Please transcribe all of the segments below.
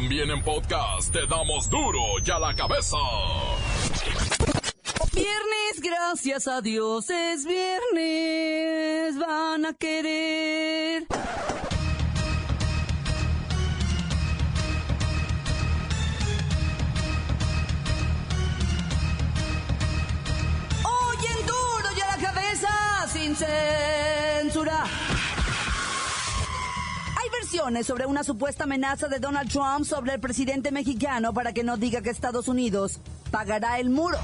También en podcast te damos duro y a la cabeza. Viernes, gracias a Dios, es viernes, van a querer. Hoy en duro y a la cabeza, sin censura. Sobre una supuesta amenaza de Donald Trump sobre el presidente mexicano para que no diga que Estados Unidos pagará el muro.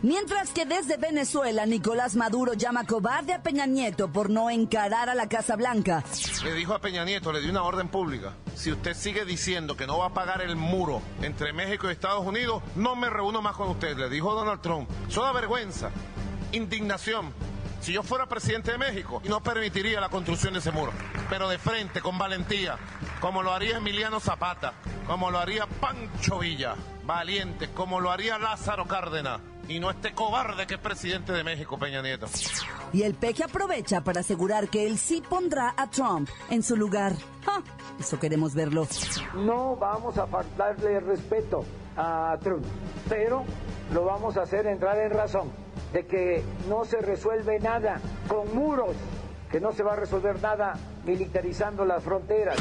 Mientras que desde Venezuela, Nicolás Maduro llama cobarde a Peña Nieto por no encarar a la Casa Blanca. Le dijo a Peña Nieto, le dio una orden pública. Si usted sigue diciendo que no va a pagar el muro entre México y Estados Unidos, no me reúno más con usted, le dijo Donald Trump. Eso da vergüenza, indignación. Si yo fuera presidente de México, no permitiría la construcción de ese muro. Pero de frente, con valentía, como lo haría Emiliano Zapata, como lo haría Pancho Villa, valiente, como lo haría Lázaro Cárdenas. Y no este cobarde que es presidente de México, Peña Nieto. Y el peje aprovecha para asegurar que él sí pondrá a Trump en su lugar. ¡Ja! Eso queremos verlo. No vamos a faltarle respeto a Trump, pero lo vamos a hacer entrar en razón de que no se resuelve nada con muros, que no se va a resolver nada militarizando las fronteras.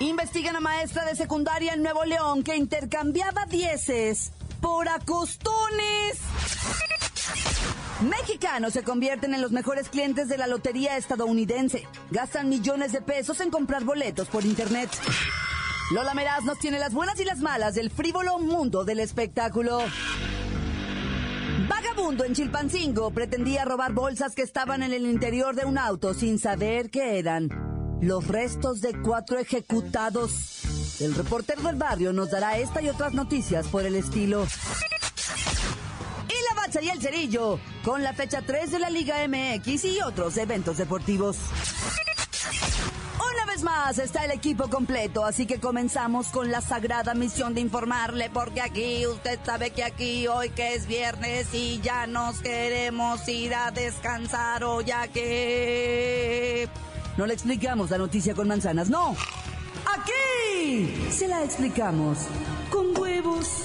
Investigan a maestra de secundaria en Nuevo León que intercambiaba dieces por acostones. Mexicanos se convierten en los mejores clientes de la lotería estadounidense. Gastan millones de pesos en comprar boletos por internet. Lola Meraz nos tiene las buenas y las malas del frívolo mundo del espectáculo. Vagabundo en Chilpancingo pretendía robar bolsas que estaban en el interior de un auto sin saber qué eran. Los restos de cuatro ejecutados. El reportero del barrio nos dará esta y otras noticias por el estilo. Y la bacha y el cerillo, con la fecha 3 de la Liga MX y otros eventos deportivos. Más está el equipo completo, así que comenzamos con la sagrada misión de informarle, porque aquí usted sabe que aquí hoy que es viernes y ya nos queremos ir a descansar o ya que... No le explicamos la noticia con manzanas, no. Aquí se la explicamos con huevos.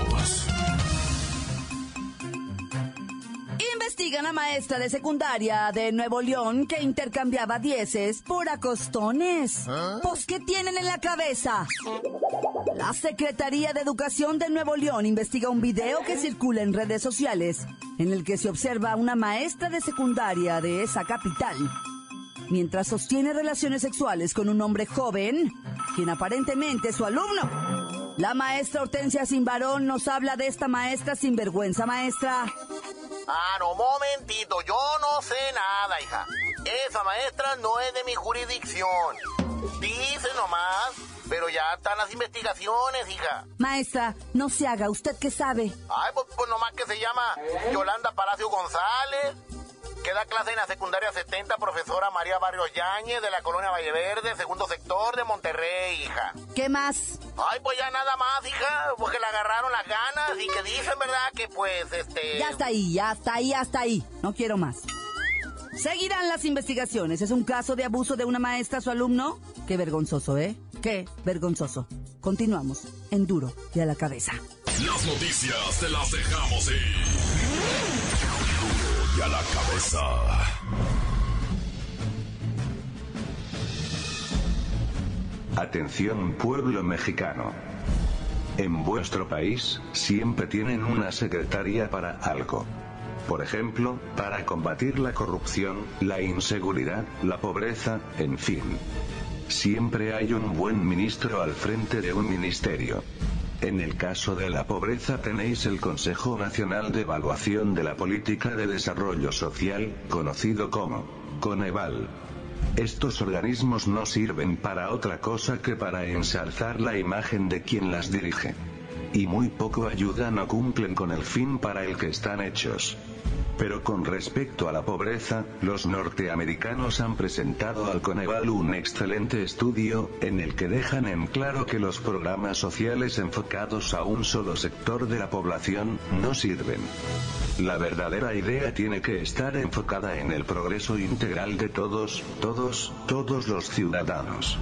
Investigan a maestra de secundaria de Nuevo León que intercambiaba dieces por acostones. Pues, ¿qué tienen en la cabeza? La Secretaría de Educación de Nuevo León investiga un video que circula en redes sociales en el que se observa a una maestra de secundaria de esa capital mientras sostiene relaciones sexuales con un hombre joven, quien aparentemente es su alumno. La maestra Hortensia Simbarón nos habla de esta maestra sinvergüenza maestra. Ah, no, momentito, yo no sé nada, hija. Esa maestra no es de mi jurisdicción. Dice nomás, pero ya están las investigaciones, hija. Maestra, no se haga, ¿usted qué sabe? Ay, pues, pues nomás que se llama Yolanda Palacio González. Que da clase en la secundaria 70, profesora María Barrios Yáñez de la colonia Valleverde, segundo sector de Monterrey, hija. ¿Qué más? Ay, pues ya nada más, hija, porque le agarraron las ganas y que dicen, ¿verdad? Que pues, este... Ya está ahí, ya está ahí, hasta ahí. No quiero más. Seguirán las investigaciones. ¿Es un caso de abuso de una maestra a su alumno? Qué vergonzoso, ¿eh? Qué vergonzoso. Continuamos en duro y a la cabeza. Las noticias te las dejamos ir. A la cabeza. Atención pueblo mexicano. En vuestro país, siempre tienen una secretaria para algo. Por ejemplo, para combatir la corrupción, la inseguridad, la pobreza, en fin. Siempre hay un buen ministro al frente de un ministerio. En el caso de la pobreza tenéis el Consejo Nacional de Evaluación de la Política de Desarrollo Social, conocido como Coneval. Estos organismos no sirven para otra cosa que para ensalzar la imagen de quien las dirige. Y muy poco ayudan o cumplen con el fin para el que están hechos. Pero con respecto a la pobreza, los norteamericanos han presentado al Coneval un excelente estudio, en el que dejan en claro que los programas sociales enfocados a un solo sector de la población, no sirven. La verdadera idea tiene que estar enfocada en el progreso integral de todos, todos, todos los ciudadanos.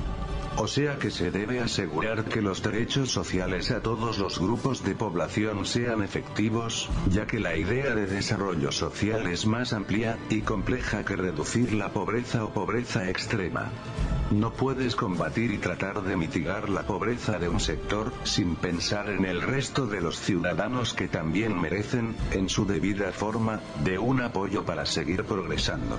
O sea que se debe asegurar que los derechos sociales a todos los grupos de población sean efectivos, ya que la idea de desarrollo social es más amplia y compleja que reducir la pobreza o pobreza extrema. No puedes combatir y tratar de mitigar la pobreza de un sector sin pensar en el resto de los ciudadanos que también merecen, en su debida forma, de un apoyo para seguir progresando.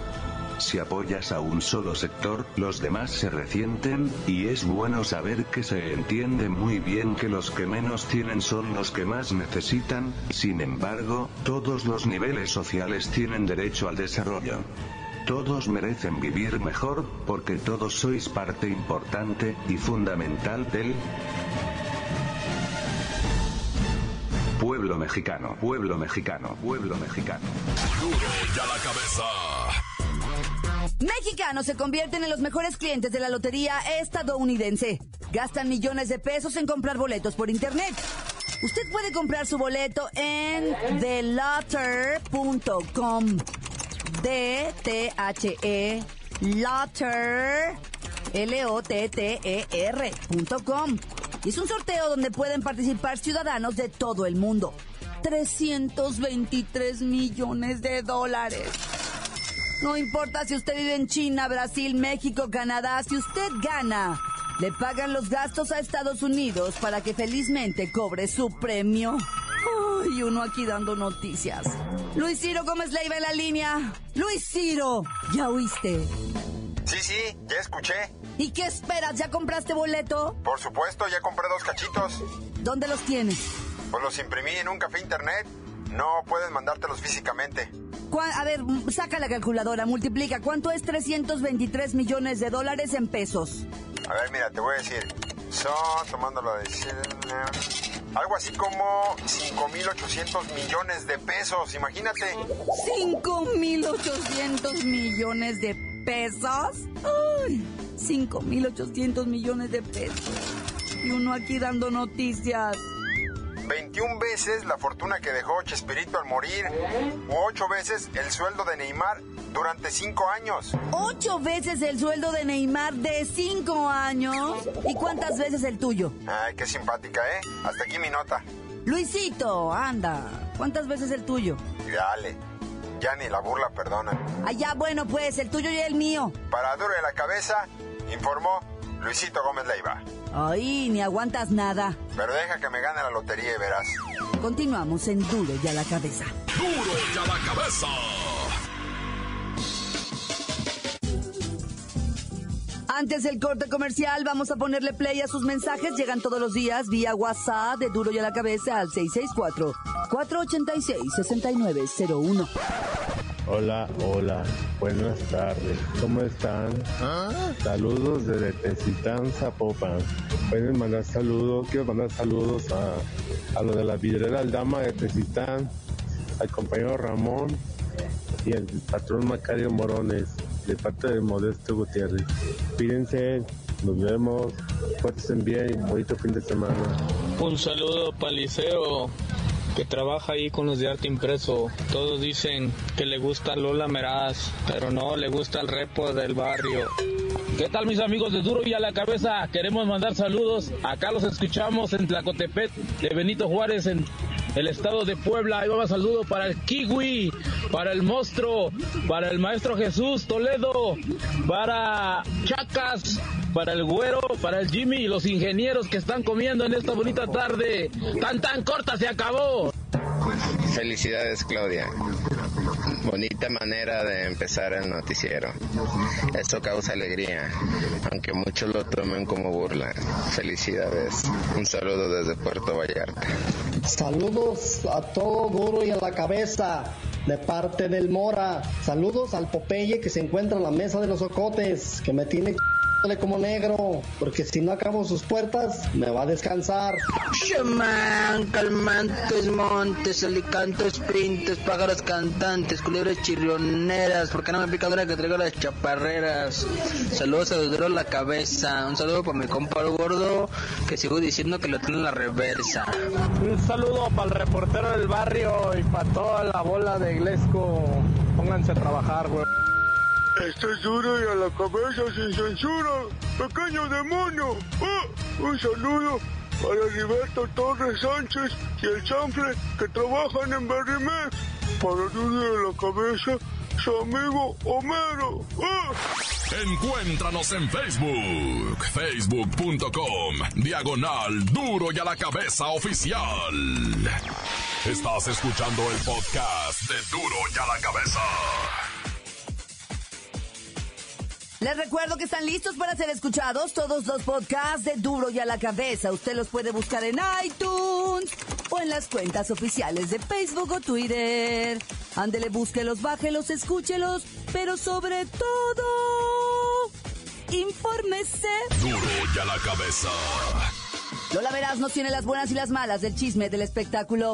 Si apoyas a un solo sector, los demás se resienten, y es bueno saber que se entiende muy bien que los que menos tienen son los que más necesitan, sin embargo, todos los niveles sociales tienen derecho al desarrollo. Todos merecen vivir mejor, porque todos sois parte importante y fundamental del pueblo mexicano, pueblo mexicano, pueblo mexicano. Duro ya la cabeza. Mexicanos se convierten en los mejores clientes de la lotería estadounidense. Gastan millones de pesos en comprar boletos por internet. Usted puede comprar su boleto en thelotter.com. D-T-H-E, Lotter, L-O-T-T-E-R.com. Y es un sorteo donde pueden participar ciudadanos de todo el mundo. 323 millones de dólares. No importa si usted vive en China, Brasil, México, Canadá, si usted gana, le pagan los gastos a Estados Unidos para que felizmente cobre su premio. Ay, uno aquí dando noticias. Luis Ciro Gómez Leiva en la línea. Luis Ciro, ¿ya oíste? Sí, sí, ya escuché. ¿Y qué esperas? ¿Ya compraste boleto? Por supuesto, ya compré dos cachitos. ¿Dónde los tienes? Pues los imprimí en un café internet. No pueden mandártelos físicamente. ¿Cuá- A ver, saca la calculadora, multiplica. ¿Cuánto es 323 millones de dólares en pesos? A ver, mira, te voy a decir. Son, tomándolo de algo así como 5.800 millones de pesos, imagínate. 5.800 millones de pesos. Ay, 5.800 millones de pesos. Y uno aquí dando noticias. 21 veces la fortuna que dejó Chespirito al morir, u 8 veces el sueldo de Neymar durante 5 años. Ocho veces el sueldo de Neymar de cinco años. ¿Y cuántas veces el tuyo? Ay, qué simpática, ¿eh? Hasta aquí mi nota. Luisito, anda. ¿Cuántas veces el tuyo? Dale, ya ni la burla perdona. Allá, bueno, pues, el tuyo y el mío. Para duro de la cabeza, informó Luisito Gómez Leiva. Ay, ni aguantas nada. Pero deja que me gane la lotería y verás. Continuamos en Duro y a la cabeza. Duro ya la cabeza. Antes del corte comercial, vamos a ponerle play a sus mensajes. Llegan todos los días vía WhatsApp de Duro y a la cabeza al 664-486-6901. Hola, hola, buenas tardes, ¿cómo están? Saludos desde Tecitán, Zapopan. Pueden mandar saludos, quiero mandar saludos a, a lo de la vidrera Aldama de Tecitán, al compañero Ramón y al patrón Macario Morones, de parte de Modesto Gutiérrez. Cuídense, nos vemos, pórtense bien, bonito fin de semana. Un saludo para que trabaja ahí con los de arte impreso. Todos dicen que le gusta Lola Meraz, pero no, le gusta el repo del barrio. ¿Qué tal mis amigos de Duro y a la Cabeza? Queremos mandar saludos. Acá los escuchamos en Tlacotepet de Benito Juárez en el estado de Puebla. Ahí va saludo para el Kiwi, para el Monstruo, para el Maestro Jesús Toledo, para Chacas, para el Güero, para el Jimmy y los ingenieros que están comiendo en esta bonita tarde. Tan tan corta se acabó. Felicidades Claudia. Bonita manera de empezar el noticiero. Eso causa alegría, aunque muchos lo tomen como burla. Felicidades. Un saludo desde Puerto Vallarta. Saludos a todo duro y a la cabeza de parte del Mora. Saludos al Popeye que se encuentra en la mesa de los ocotes, que me tiene como negro, porque si no acabo sus puertas, me va a descansar. Shaman, calmantes, montes, alicantes, pintes, pájaros cantantes, culebras chirrioneras, porque no me pica ahora que traigo las chaparreras. Saludos a Duro la cabeza, un saludo para mi compa gordo, que sigo diciendo que lo tiene en la reversa. Un saludo para el reportero del barrio y para toda la bola de Iglesco. Pónganse a trabajar, güey. Esto es duro y a la cabeza sin censura. Pequeño demonio. ¡Ah! Un saludo para Heriberto Torres Sánchez y el Chanfle que trabajan en Berrimex. Para duro y a la cabeza, su amigo Homero. ¡Ah! Encuéntranos en Facebook, facebook.com, diagonal duro y a la cabeza oficial. Estás escuchando el podcast de duro y a la cabeza. Les recuerdo que están listos para ser escuchados todos los podcasts de Duro y a la Cabeza. Usted los puede buscar en iTunes o en las cuentas oficiales de Facebook o Twitter. Ándele, búsquelos, bájelos, escúchelos, pero sobre todo, infórmese. Duro y a la cabeza. Lola Veraz nos tiene las buenas y las malas del chisme del espectáculo.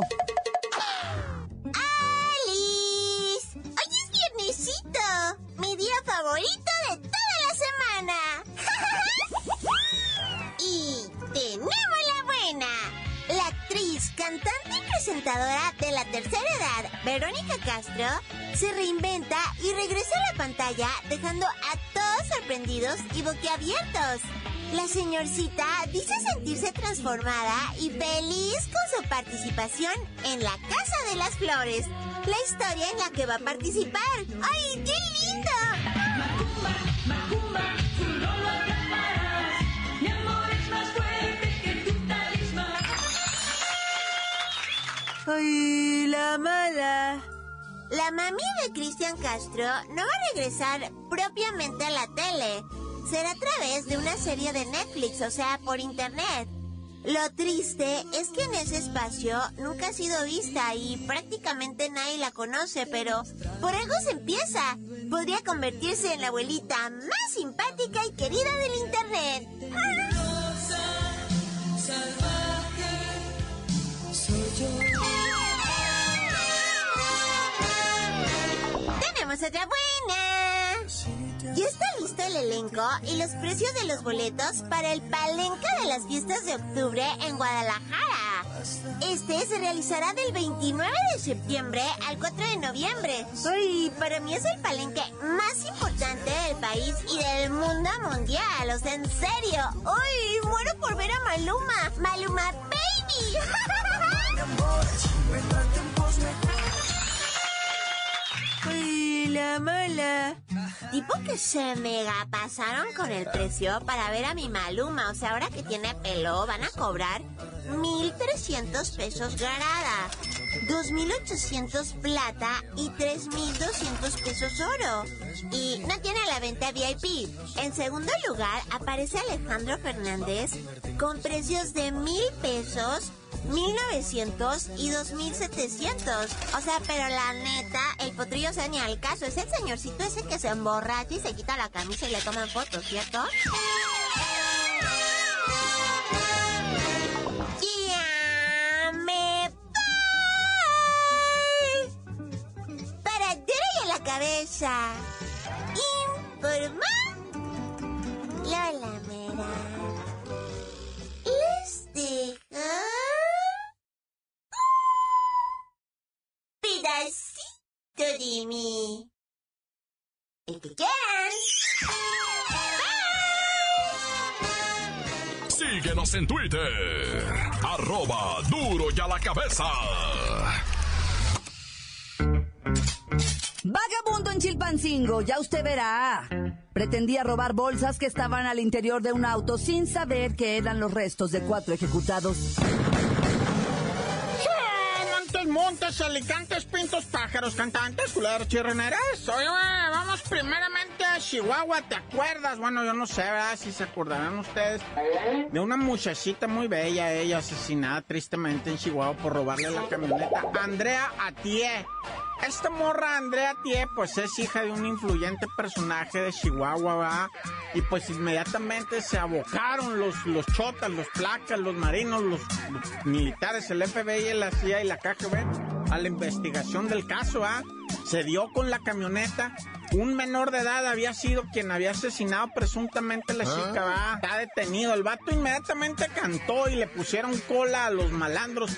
Tercera edad, Verónica Castro, se reinventa y regresa a la pantalla dejando a todos sorprendidos y boquiabiertos. La señorcita dice sentirse transformada y feliz con su participación en La Casa de las Flores, la historia en la que va a participar. ¡Ay, qué lindo! ¡Ay, la mala! La mami de Cristian Castro no va a regresar propiamente a la tele. Será a través de una serie de Netflix, o sea, por internet. Lo triste es que en ese espacio nunca ha sido vista y prácticamente nadie la conoce, pero por algo se empieza. Podría convertirse en la abuelita más simpática y querida del internet. Tenemos buena. Ya está listo el elenco y los precios de los boletos para el Palenque de las fiestas de octubre en Guadalajara. Este se realizará del 29 de septiembre al 4 de noviembre. Uy, para mí es el palenque más importante del país y del mundo mundial. O sea, en serio. Uy, muero por ver a Maluma. Maluma Baby. ¡Ay, la mala! Tipo que se mega pasaron con el precio para ver a mi Maluma. O sea, ahora que tiene pelo, van a cobrar 1.300 pesos grada, 2.800 plata y 3.200 pesos oro. Y no tiene la venta VIP. En segundo lugar aparece Alejandro Fernández con precios de 1.000 pesos 1900 y 2700. O sea, pero la neta, el potrillo se ni al caso. Es el señorcito ese que se emborracha y se quita la camisa y le toman fotos, ¿cierto? Me. Para y la cabeza. Informa. El que quieran. Síguenos en Twitter. Arroba duro y a la cabeza. Vagabundo en Chilpancingo, ya usted verá. Pretendía robar bolsas que estaban al interior de un auto sin saber que eran los restos de cuatro ejecutados. Montes, alicantes, pintos, pájaros, cantantes, culeros, chirreneras. Oye, güey, vamos primeramente a Chihuahua, ¿te acuerdas? Bueno, yo no sé, ¿verdad? Si se acordarán ustedes de una muchachita muy bella, ella asesinada tristemente en Chihuahua por robarle la camioneta. Andrea Atié. Esta morra, Andrea Tie, pues es hija de un influyente personaje de Chihuahua, ¿verdad? Y pues inmediatamente se abocaron los, los chotas, los placas, los marinos, los, los militares, el FBI, la CIA y la KGB a la investigación del caso, ¿ah? Se dio con la camioneta. Un menor de edad había sido quien había asesinado presuntamente a la chica, ¿va? Está detenido. El vato inmediatamente cantó y le pusieron cola a los malandros.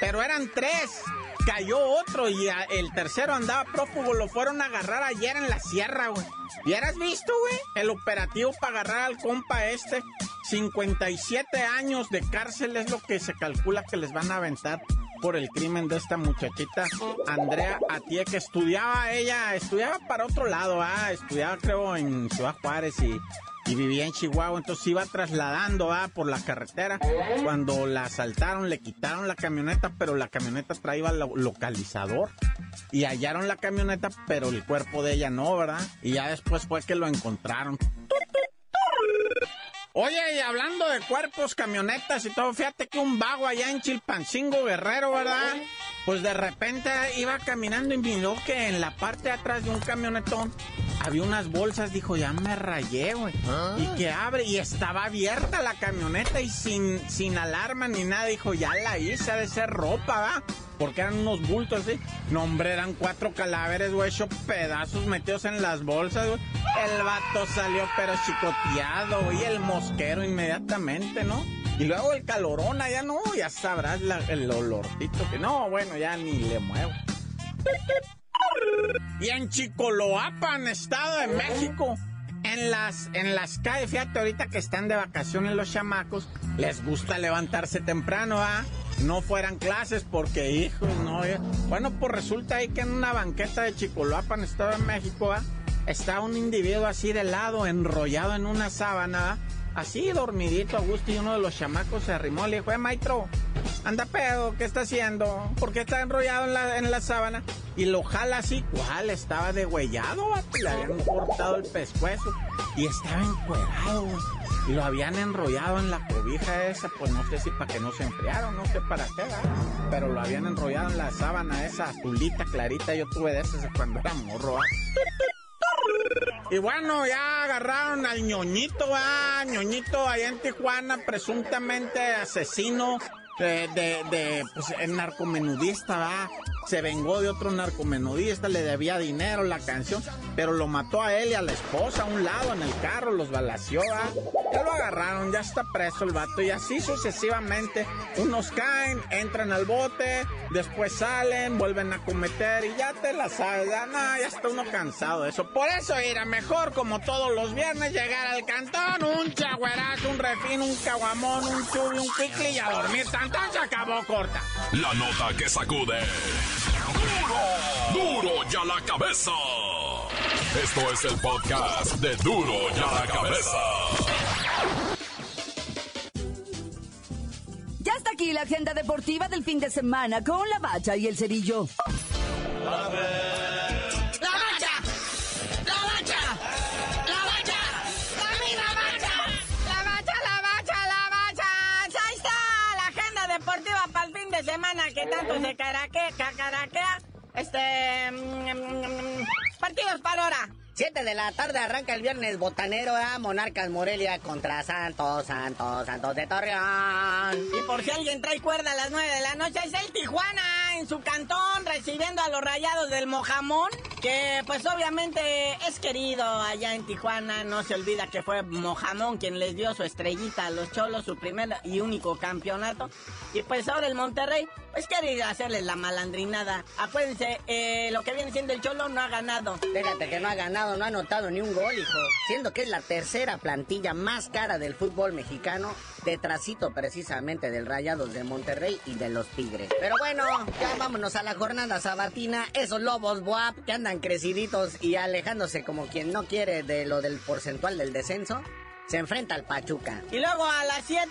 Pero eran tres cayó otro y el tercero andaba prófugo. Lo fueron a agarrar ayer en la sierra, güey. ¿Y eras visto, güey? El operativo para agarrar al compa este. 57 años de cárcel es lo que se calcula que les van a aventar por el crimen de esta muchachita Andrea Atie, que estudiaba ella, estudiaba para otro lado, ah, estudiaba creo en Ciudad Juárez y vivía en Chihuahua, entonces iba trasladando por la carretera. Cuando la asaltaron, le quitaron la camioneta, pero la camioneta traía lo- localizador. Y hallaron la camioneta, pero el cuerpo de ella no, ¿verdad? Y ya después fue que lo encontraron. Oye, y hablando de cuerpos, camionetas y todo, fíjate que un vago allá en Chilpancingo Guerrero, ¿verdad? Pues de repente iba caminando y miró que en la parte de atrás de un camionetón había unas bolsas, dijo, ya me rayé, güey. Y que abre, y estaba abierta la camioneta y sin, sin alarma ni nada, dijo, ya la hice, ha de ser ropa, ¿va? Porque eran unos bultos así. No, hombre, eran cuatro cadáveres, güey, hechos pedazos metidos en las bolsas, güey. El vato salió pero chicoteado, güey, el mosquero inmediatamente, ¿no? Y luego el calorón allá, no, ya sabrás el olorcito que no, bueno, ya ni le muevo. Y en Chicoloapan, Estado de México, en las, en las calles, fíjate ahorita que están de vacaciones los chamacos, les gusta levantarse temprano, ¿ah? No fueran clases porque, hijos, no. Bueno, pues resulta ahí que en una banqueta de Chicoloapan, Estado de México, ¿ah? Está un individuo así de lado, enrollado en una sábana, así dormidito a gusto, y uno de los chamacos se arrimó, le dijo, eh, maestro, anda pedo, ¿qué está haciendo? ¿Por qué está enrollado en la, en la sábana? Y lo jala así, ¿cuál? Estaba degüellado, le habían cortado el pescuezo y estaba encuerado. Y lo habían enrollado en la cobija esa, pues no sé si para que no se enfriara no sé para qué, ¿verdad? Pero lo habían enrollado en la sábana esa azulita clarita, yo tuve de esas cuando era morro, ¿verdad? Y bueno, ya agarraron al ñoñito, ah, ñoñito allá en Tijuana, presuntamente asesino de, de, de, pues, el narcomenudista, va. Se vengó de otro narcomenudista, le debía dinero la canción, pero lo mató a él y a la esposa a un lado en el carro, los balació. Ya lo agarraron, ya está preso el vato y así sucesivamente. Unos caen, entran al bote, después salen, vuelven a cometer y ya te la sabes, ya, no, ya está uno cansado de eso. Por eso era mejor, como todos los viernes, llegar al cantón, un chagüerazo, un refín, un caguamón, un chubi, un picli y a dormir. Tantón se acabó corta. La nota que sacude. ¡Duro! ¡Duro ya la cabeza! Esto es el podcast de Duro ya la cabeza. Ya está aquí la agenda deportiva del fin de semana con la bacha y el cerillo. ¡La bacha! ¡La bacha! ¡La bacha! ¡La misma bacha! La bacha, la bacha, la bacha. Ahí está la agenda deportiva para el fin de semana que tanto se caraquea, cacaraquea. Este. mm, mm, mm, partidos para ahora. 7 de la tarde arranca el viernes botanero a Monarcas Morelia contra Santos, Santos, Santos de Torreón. Y por si alguien trae cuerda a las 9 de la noche, es el Tijuana en su cantón recibiendo a los rayados del Mojamón, que pues obviamente es querido allá en Tijuana. No se olvida que fue Mojamón quien les dio su estrellita a los cholos, su primer y único campeonato. Y pues ahora el Monterrey, pues quiere hacerles la malandrinada. Acuérdense, eh, lo que viene siendo el cholo no ha ganado. Fíjate que no ha ganado, no ha anotado ni un gol, hijo. Siendo que es la tercera plantilla más cara del fútbol mexicano, detrásito precisamente del Rayados de Monterrey y de los Tigres. Pero bueno, ya vámonos a la jornada sabatina. Esos lobos Boab que andan creciditos y alejándose como quien no quiere de lo del porcentual del descenso, se enfrenta al Pachuca. Y luego a las 7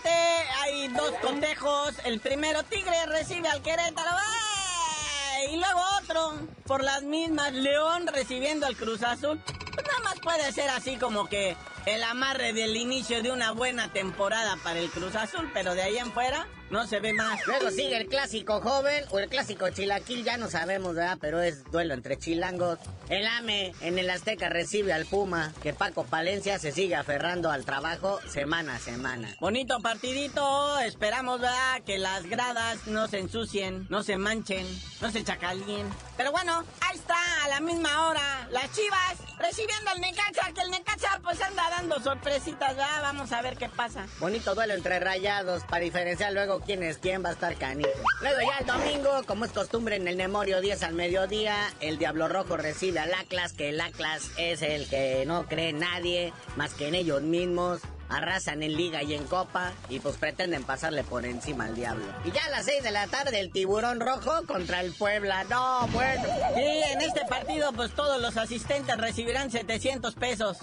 hay dos cotejos. El primero Tigre recibe al Querétaro. ¡Eh! Y luego otro, por las mismas, León recibiendo al Cruz Azul. pues nada más puede ser así como que el amarre del inicio de una buena temporada para el Cruz Azul, pero de ahí en fuera no se ve más. Luego sigue el clásico joven o el clásico chilaquil, ya no sabemos, ¿verdad? Pero es duelo entre chilangos. El AME en el Azteca recibe al Puma, que Paco Palencia se sigue aferrando al trabajo semana a semana. Bonito partidito, esperamos, ¿verdad? Que las gradas no se ensucien, no se manchen, no se chacalien. Pero bueno, ahí está, a la misma hora, las chivas recibiendo al Necaxa, que el Necaxa pues anda sorpresitas, ¿verdad? Vamos a ver qué pasa. Bonito duelo entre rayados para diferenciar luego quién es quién va a estar canijo. Luego ya el domingo, como es costumbre en el Memorio 10 al mediodía, el Diablo Rojo recibe al Atlas, que el Atlas es el que no cree nadie más que en ellos mismos arrasan en liga y en copa y pues pretenden pasarle por encima al diablo. Y ya a las 6 de la tarde el tiburón rojo contra el Puebla. No, bueno. Sí, en este partido pues todos los asistentes recibirán 700 pesos.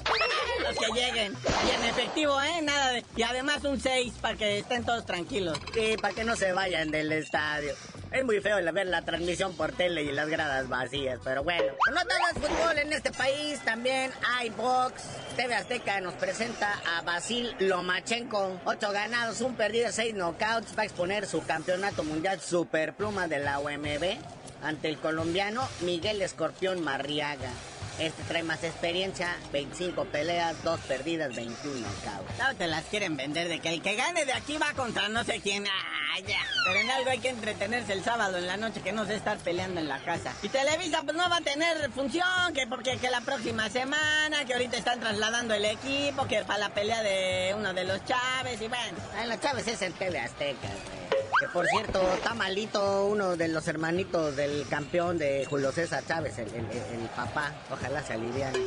Los que lleguen. Y en efectivo, ¿eh? Nada de... Y además un 6 para que estén todos tranquilos. Sí, para que no se vayan del estadio. Es muy feo ver la transmisión por tele y las gradas vacías, pero bueno. No es fútbol en este país, también hay box. TV Azteca nos presenta a Basil Lomachenko. Ocho ganados, un perdido, seis knockouts. Va a exponer su campeonato mundial superpluma de la OMB ante el colombiano Miguel Escorpión Marriaga. Este trae más experiencia, 25 peleas, 2 perdidas, 21 knockouts. No te las quieren vender de que el que gane de aquí va contra no sé quién. Ah, ya. Pero en algo hay que entretenerse el sábado en la noche, que no se estar peleando en la casa. Y Televisa pues no va a tener función, que porque que la próxima semana, que ahorita están trasladando el equipo, que para la pelea de uno de los Chávez y bueno. En los Chávez es el TV Azteca. Que por cierto, está malito uno de los hermanitos del campeón de Julio César Chávez, el, papá. Ojalá se aliviane.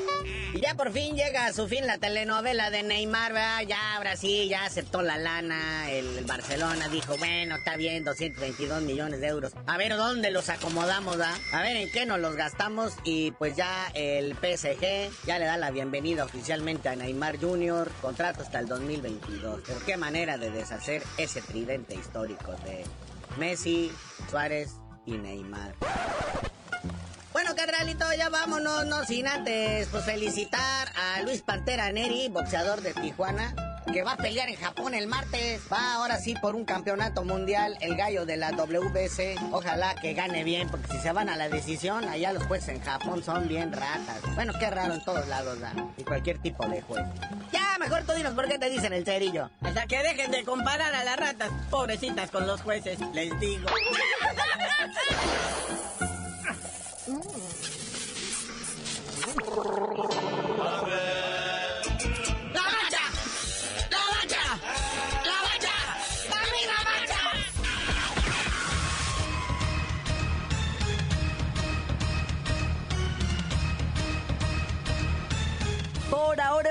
Y ya por fin llega a su fin la telenovela de Neymar, ¿verdad? Ya ahora sí, ya aceptó la lana. El, el Barcelona dijo, bueno, está bien, 222 millones de euros. A ver dónde los acomodamos, ¿verdad? A ver en qué nos los gastamos. Y pues ya el PSG ya le da la bienvenida oficialmente a Neymar Jr. Contrato hasta el 2022. Pero qué manera de deshacer ese tridente histórico Messi, Suárez y Neymar. Bueno, carnalito, ya vámonos, no sin antes, pues felicitar a Luis Pantera Neri, boxeador de Tijuana, que va a pelear en Japón el martes. Va ahora sí por un campeonato mundial, el gallo de la WBC. Ojalá que gane bien, porque si se van a la decisión, allá los jueces en Japón son bien ratas. Bueno, qué raro en todos lados, ¿da? Y cualquier tipo de juez. Ya, mejor tú dinos por qué te dicen el cerillo. Hasta que dejen de comparar a las ratas, pobrecitas con los jueces, les digo.